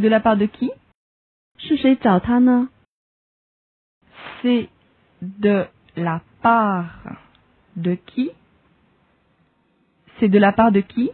C'est de la part de qui? C'est de la part de qui? C'est de la part de qui?